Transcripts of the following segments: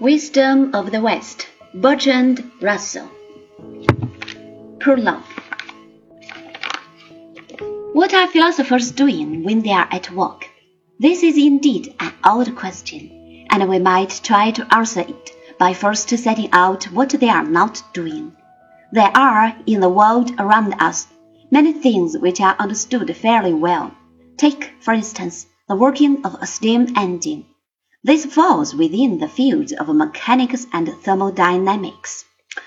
Wisdom of the West, Bertrand Russell. Prologue. What are philosophers doing when they are at work? This is indeed an old question, and we might try to answer it by first setting out what they are not doing. There are, in the world around us, many things which are understood fairly well. Take, for instance, the working of a steam engine. This falls within the fields of mechanics and thermodynamics.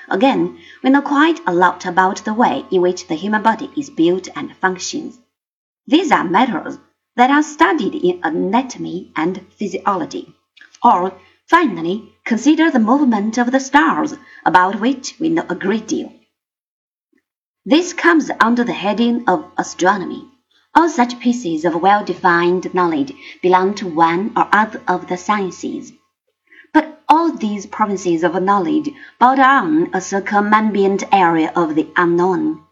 Again, we know quite a lot about the way in which the human body is built and functions. These are matters that are studied in anatomy and physiology. Or, finally, consider the movement of the stars, about which we know a great deal. This comes under the heading of astronomy. All such pieces of well-defined knowledge belong to one or other of the sciences. But all these provinces of knowledge border on a circumambient area of the unknown.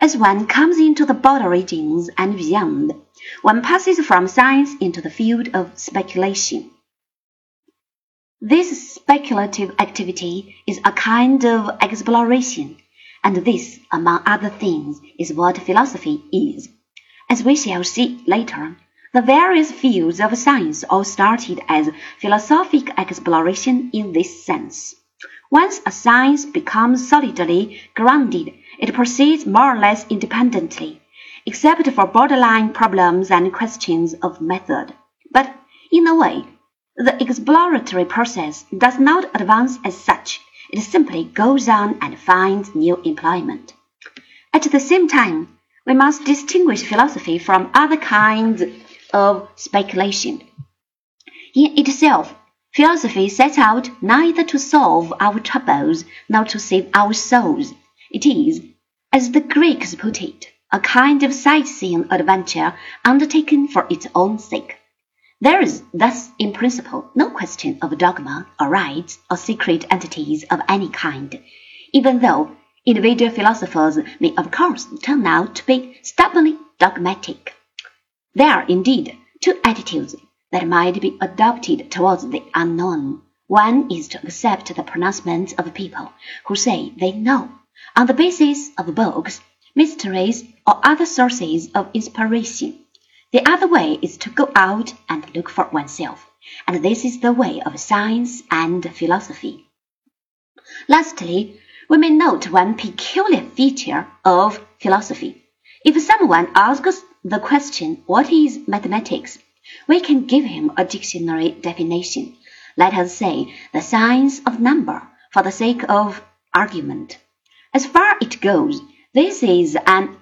As one comes into the border regions and beyond, one passes from science into the field of speculation. This speculative activity is a kind of exploration, and this, among other things, is what philosophy is. As we shall see later, the various fields of science all started as philosophic exploration in this sense. Once a science becomes solidly grounded, it proceeds more or less independently, except for borderline problems and questions of method. But, in a way, the exploratory process does not advance as such. It simply goes on and finds new employment. At the same time, we must distinguish philosophy from other kinds of speculation. In itself, philosophy sets out neither to solve our troubles nor to save our souls. It is, as the Greeks put it, a kind of sightseeing adventure undertaken for its own sake. There is thus, in principle, no question of dogma or rites or secret entities of any kind, even though Individual philosophers may of course turn out to be stubbornly dogmatic. There are indeed two attitudes that might be adopted towards the unknown. One is to accept the pronouncements of people who say they know, on the basis of books, mysteries, or other sources of inspiration. The other way is to go out and look for oneself, and this is the way of science and philosophy. Lastly, we may note one peculiar feature of philosophy. If someone asks the question, What is mathematics? we can give him a dictionary definition. Let us say the science of number for the sake of argument. As far it goes, this is an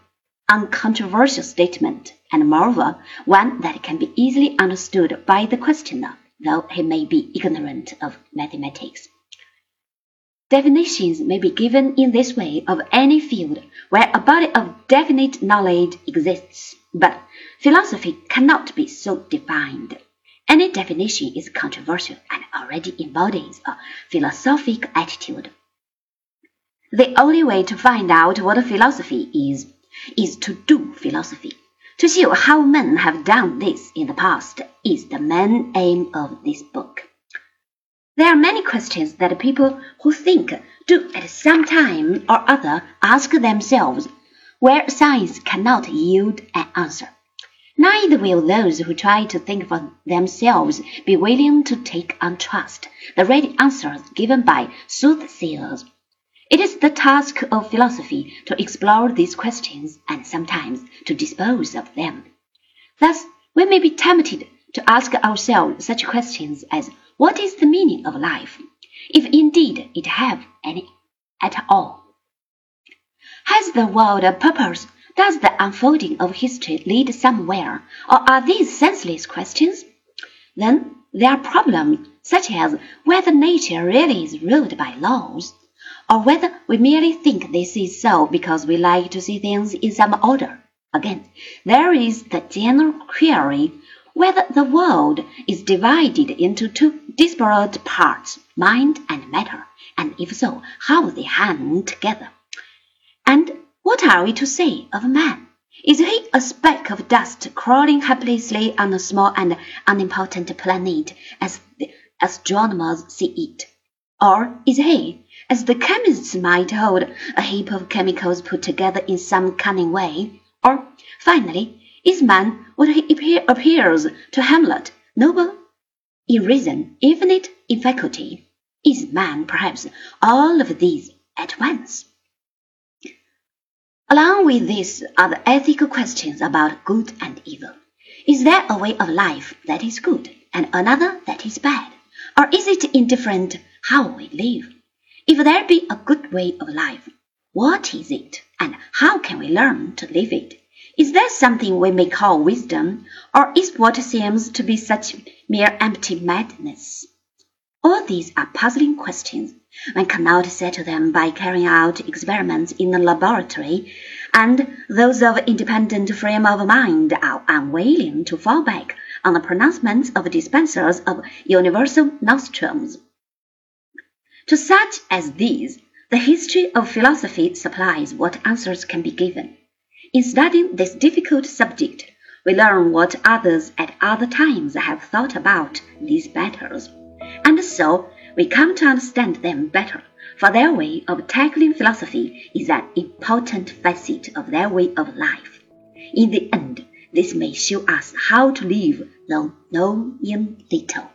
uncontroversial statement, and moreover, one that can be easily understood by the questioner, though he may be ignorant of mathematics. Definitions may be given in this way of any field where a body of definite knowledge exists, but philosophy cannot be so defined. Any definition is controversial and already embodies a philosophic attitude. The only way to find out what philosophy is, is to do philosophy. To show how men have done this in the past is the main aim of this book. There are many questions that people who think do at some time or other ask themselves, where science cannot yield an answer. Neither will those who try to think for themselves be willing to take on trust the ready answers given by soothsayers. It is the task of philosophy to explore these questions and sometimes to dispose of them. Thus, we may be tempted to ask ourselves such questions as what is the meaning of life, if indeed it have any at all? Has the world a purpose? Does the unfolding of history lead somewhere? Or are these senseless questions? Then there are problems such as whether nature really is ruled by laws, or whether we merely think this is so because we like to see things in some order. Again, there is the general query whether the world is divided into two disparate parts, mind and matter, and if so, how they hang together. And what are we to say of man? Is he a speck of dust crawling helplessly on a small and unimportant planet as the astronomers see it? Or is he, as the chemists might hold, a heap of chemicals put together in some cunning way? Or, finally, is man what he appears to Hamlet, noble in reason, infinite in faculty? Is man, perhaps, all of these at once? Along with these are the ethical questions about good and evil. Is there a way of life that is good and another that is bad? Or is it indifferent how we live? If there be a good way of life, what is it and how can we learn to live it? Is there something we may call wisdom, or is what seems to be such mere empty madness? All these are puzzling questions. One cannot settle them by carrying out experiments in a laboratory, and those of independent frame of mind are unwilling to fall back on the pronouncements of dispensers of universal nostrums. To such as these, the history of philosophy supplies what answers can be given. In studying this difficult subject, we learn what others at other times have thought about these matters, and so we come to understand them better, for their way of tackling philosophy is an important facet of their way of life. In the end, this may show us how to live, though knowing little.